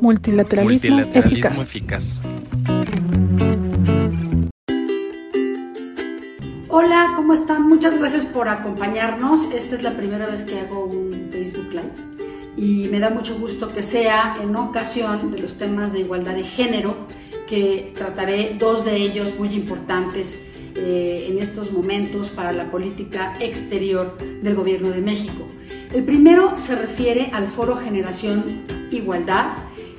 Multilateralismo, eficaz. Hola, ¿cómo están? Muchas gracias por acompañarnos. Esta es la primera vez que hago un Facebook Live y me da mucho gusto que sea en ocasión de los temas de igualdad de género, que trataré dos de ellos muy importantes eh, en estos momentos para la política exterior del Gobierno de México. El primero se refiere al Foro Generación Igualdad.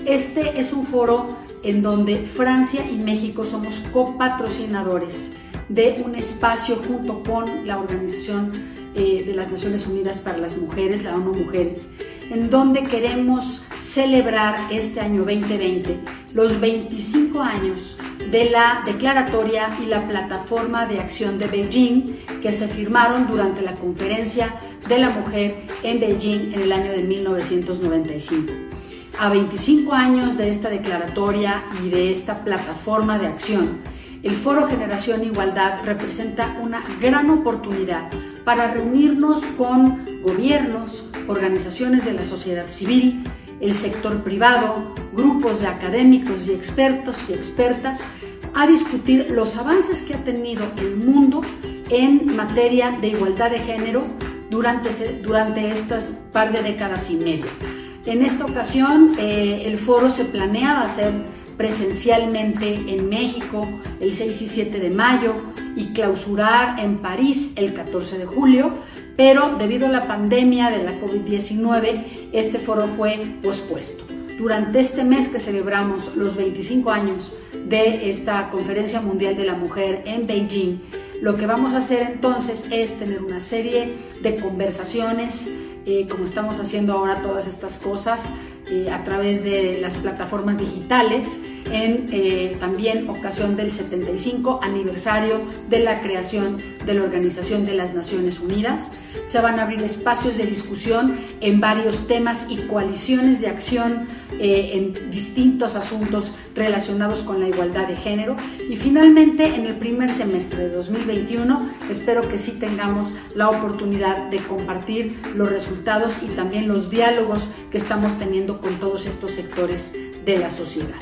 Este es un foro en donde Francia y México somos copatrocinadores de un espacio junto con la Organización eh, de las Naciones Unidas para las Mujeres, la ONU Mujeres, en donde queremos celebrar este año 2020 los 25 años de la declaratoria y la plataforma de acción de Beijing que se firmaron durante la conferencia de la mujer en Beijing en el año de 1995. A 25 años de esta declaratoria y de esta plataforma de acción, el Foro Generación Igualdad representa una gran oportunidad para reunirnos con gobiernos, organizaciones de la sociedad civil, el sector privado, grupos de académicos y expertos y expertas a discutir los avances que ha tenido el mundo en materia de igualdad de género durante, durante estas par de décadas y media. En esta ocasión eh, el foro se planeaba hacer presencialmente en México el 6 y 7 de mayo y clausurar en París el 14 de julio, pero debido a la pandemia de la COVID-19 este foro fue pospuesto. Durante este mes que celebramos los 25 años de esta Conferencia Mundial de la Mujer en Beijing, lo que vamos a hacer entonces es tener una serie de conversaciones, eh, como estamos haciendo ahora todas estas cosas, eh, a través de las plataformas digitales en eh, también ocasión del 75 aniversario de la creación de la Organización de las Naciones Unidas. Se van a abrir espacios de discusión en varios temas y coaliciones de acción eh, en distintos asuntos relacionados con la igualdad de género. Y finalmente, en el primer semestre de 2021, espero que sí tengamos la oportunidad de compartir los resultados y también los diálogos que estamos teniendo con todos estos sectores de la sociedad.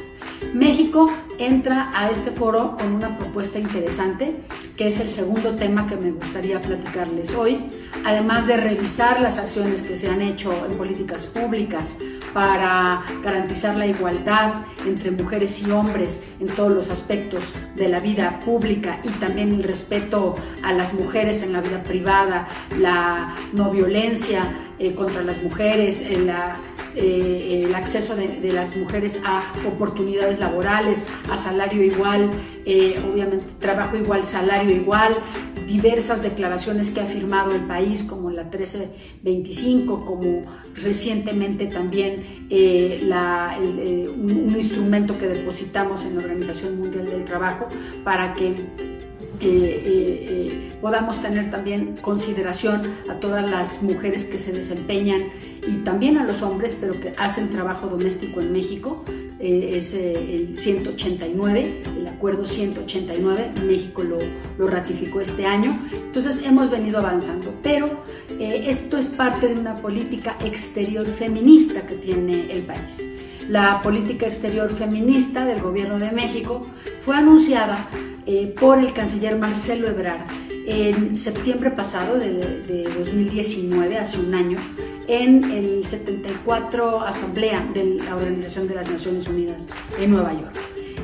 México entra a este foro con una propuesta interesante, que es el segundo tema que me gustaría platicarles hoy, además de revisar las acciones que se han hecho en políticas públicas para garantizar la igualdad entre mujeres y hombres en todos los aspectos de la vida pública y también el respeto a las mujeres en la vida privada, la no violencia eh, contra las mujeres, eh, la eh, el acceso de, las mujeres a oportunidades laborales, a salario igual, eh, obviamente trabajo igual, salario igual, diversas declaraciones que ha firmado el país como la 1325, como recientemente también eh, un, un instrumento que depositamos en la Organización Mundial del Trabajo para que eh, eh, podamos tener también consideración a todas las mujeres que se desempeñan y también a los hombres, pero que hacen trabajo doméstico en México. Eh, es el 189, el acuerdo 189, México lo, lo, ratificó este año. Entonces hemos venido avanzando, pero esto es parte de una política exterior feminista que tiene el país. La política exterior feminista del gobierno de México fue anunciada eh, por el canciller Marcelo Ebrard en septiembre pasado de, 2019, hace un año, en el 74 Asamblea de la Organización de las Naciones Unidas en Nueva York.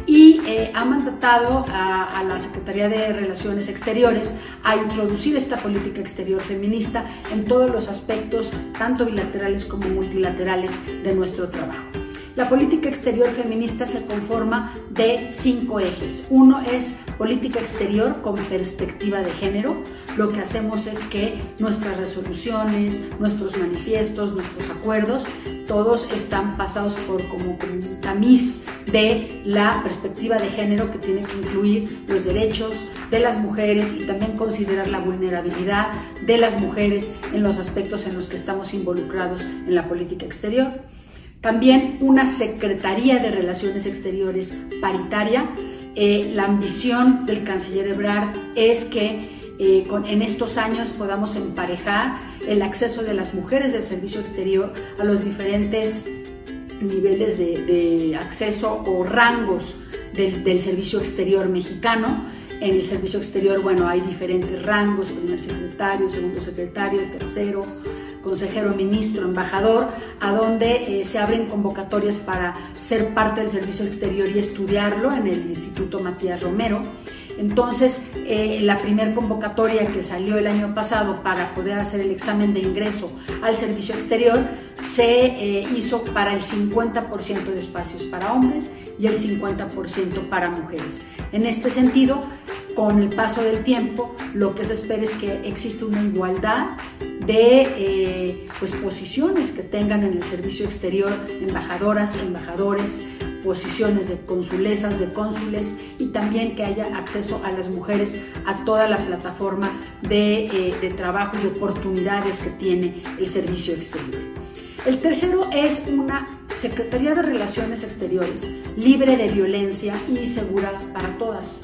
Y eh, ha mandatado a, a, la Secretaría de Relaciones Exteriores a introducir esta política exterior feminista en todos los aspectos, tanto bilaterales como multilaterales, de nuestro trabajo. La política exterior feminista se conforma de cinco ejes. Uno es política exterior con perspectiva de género. Lo que hacemos es que nuestras resoluciones, nuestros manifiestos, nuestros acuerdos, todos están pasados por como un tamiz de la perspectiva de género que tiene que incluir los derechos de las mujeres y también considerar la vulnerabilidad de las mujeres en los aspectos en los que estamos involucrados en la política exterior. También una Secretaría de Relaciones Exteriores paritaria. Eh, la ambición del canciller Ebrard es que eh, en estos años podamos emparejar el acceso de las mujeres del servicio exterior a los diferentes niveles de, acceso o rangos del, del, servicio exterior mexicano. En el servicio exterior, bueno, hay diferentes rangos, primer secretario, segundo secretario, tercero, consejero, ministro, embajador, a donde eh, se abren convocatorias para ser parte del servicio exterior y estudiarlo en el Instituto Matías Romero. Entonces, eh, la primera convocatoria que salió el año pasado para poder hacer el examen de ingreso al servicio exterior se eh, hizo para el 50% de espacios para hombres y el 50% para mujeres. En este sentido, con el paso del tiempo, lo que se espera es que exista una igualdad de eh, pues, posiciones que tengan en el servicio exterior embajadoras, embajadores, posiciones de consulesas, de cónsules y también que haya acceso a las mujeres a toda la plataforma de, eh, de trabajo y oportunidades que tiene el servicio exterior. El tercero es una Secretaría de Relaciones Exteriores libre de violencia y segura para todas.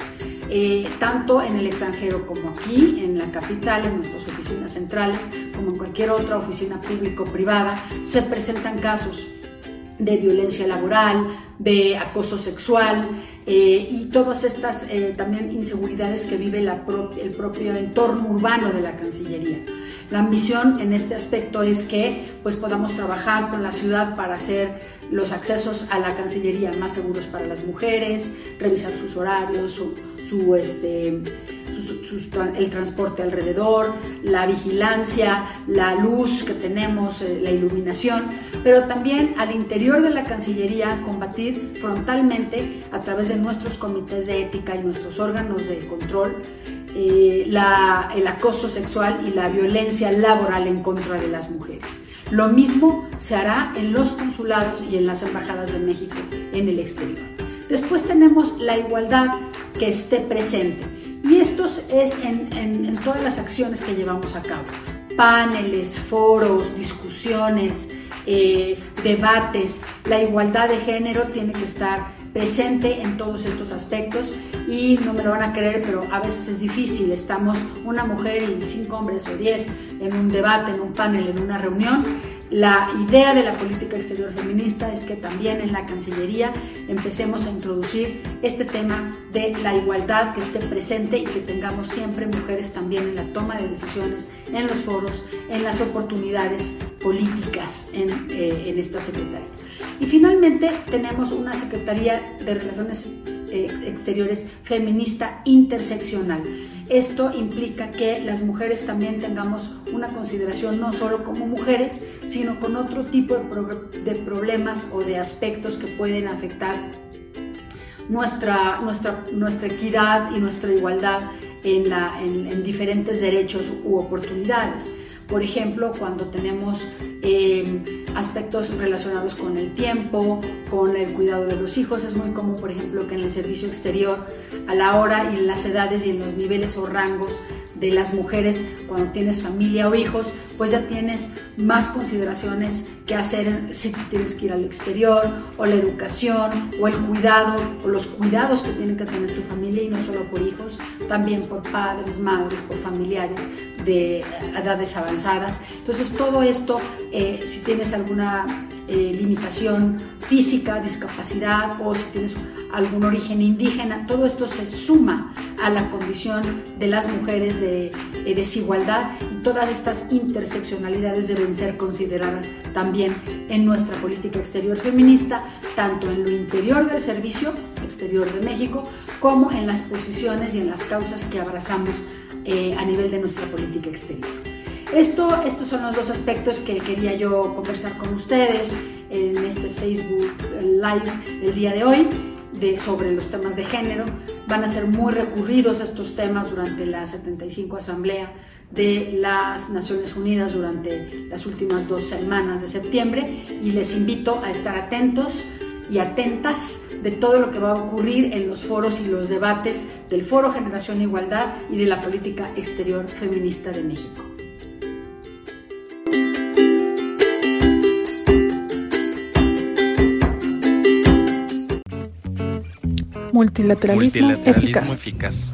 Eh, tanto en el extranjero como aquí, en la capital, en nuestras oficinas centrales, como en cualquier otra oficina público-privada, se presentan casos de violencia laboral, de acoso sexual eh, y todas estas eh, también inseguridades que vive el propio entorno urbano de la Cancillería. La ambición en este aspecto es que pues, podamos trabajar con la ciudad para hacer los accesos a la Cancillería más seguros para las mujeres, revisar sus horarios, su, su este, el transporte alrededor, la vigilancia, la luz que tenemos, eh, la iluminación, pero también al interior de la Cancillería combatir frontalmente a través de nuestros comités de ética y nuestros órganos de control eh, el acoso sexual y la violencia laboral en contra de las mujeres. Lo mismo se hará en los consulados y en las embajadas de México en el exterior. Después tenemos la igualdad que esté presente. Y esto es en, todas las acciones que llevamos a cabo. Paneles, foros, discusiones, eh, debates. La igualdad de género tiene que estar presente en todos estos aspectos y no me lo van a creer, pero a veces es difícil. Estamos una mujer y cinco hombres o diez en un debate, en un panel, en una reunión la idea de la política exterior feminista es que también en la Cancillería empecemos a introducir este tema de la igualdad que esté presente y que tengamos siempre mujeres también en la toma de decisiones, en los foros, en las oportunidades políticas en, eh, esta Secretaría. Y finalmente tenemos una Secretaría de Relaciones Exteriores feminista interseccional. Esto implica que las mujeres también tengamos una consideración no solo como mujeres, sino con otro tipo de, problemas o de aspectos que pueden afectar nuestra, nuestra, nuestra equidad y nuestra igualdad en, diferentes derechos u oportunidades. Por ejemplo, cuando tenemos eh, aspectos relacionados con el tiempo, con el cuidado de los hijos. Es muy común, por ejemplo, que en el servicio exterior, a la hora y en las edades y en los niveles o rangos de las mujeres, cuando tienes familia o hijos, pues ya tienes más consideraciones que hacer si tienes que ir al exterior, o la educación, o el cuidado, o los cuidados que tiene que tener tu familia, y no solo por hijos, también por padres, madres, por familiares de edades avanzadas. Entonces todo esto, eh, si tienes alguna eh, limitación física, discapacidad o si tienes algún origen indígena, todo esto se suma a la condición de las mujeres de eh, desigualdad y todas estas interseccionalidades deben ser consideradas también en nuestra política exterior feminista, tanto en lo interior del servicio exterior de México como en las posiciones y en las causas que abrazamos eh, a nivel de nuestra política exterior. Esto, estos son los dos aspectos que quería yo conversar con ustedes en este Facebook Live el día de hoy de, sobre los temas de género. Van a ser muy recurridos estos temas durante la 75 Asamblea de las Naciones Unidas durante las últimas dos semanas de septiembre y les invito a estar atentos y atentas de todo lo que va a ocurrir en los foros y los debates del Foro Generación Igualdad y de la política exterior feminista de México. Multilateralismo, eficaz.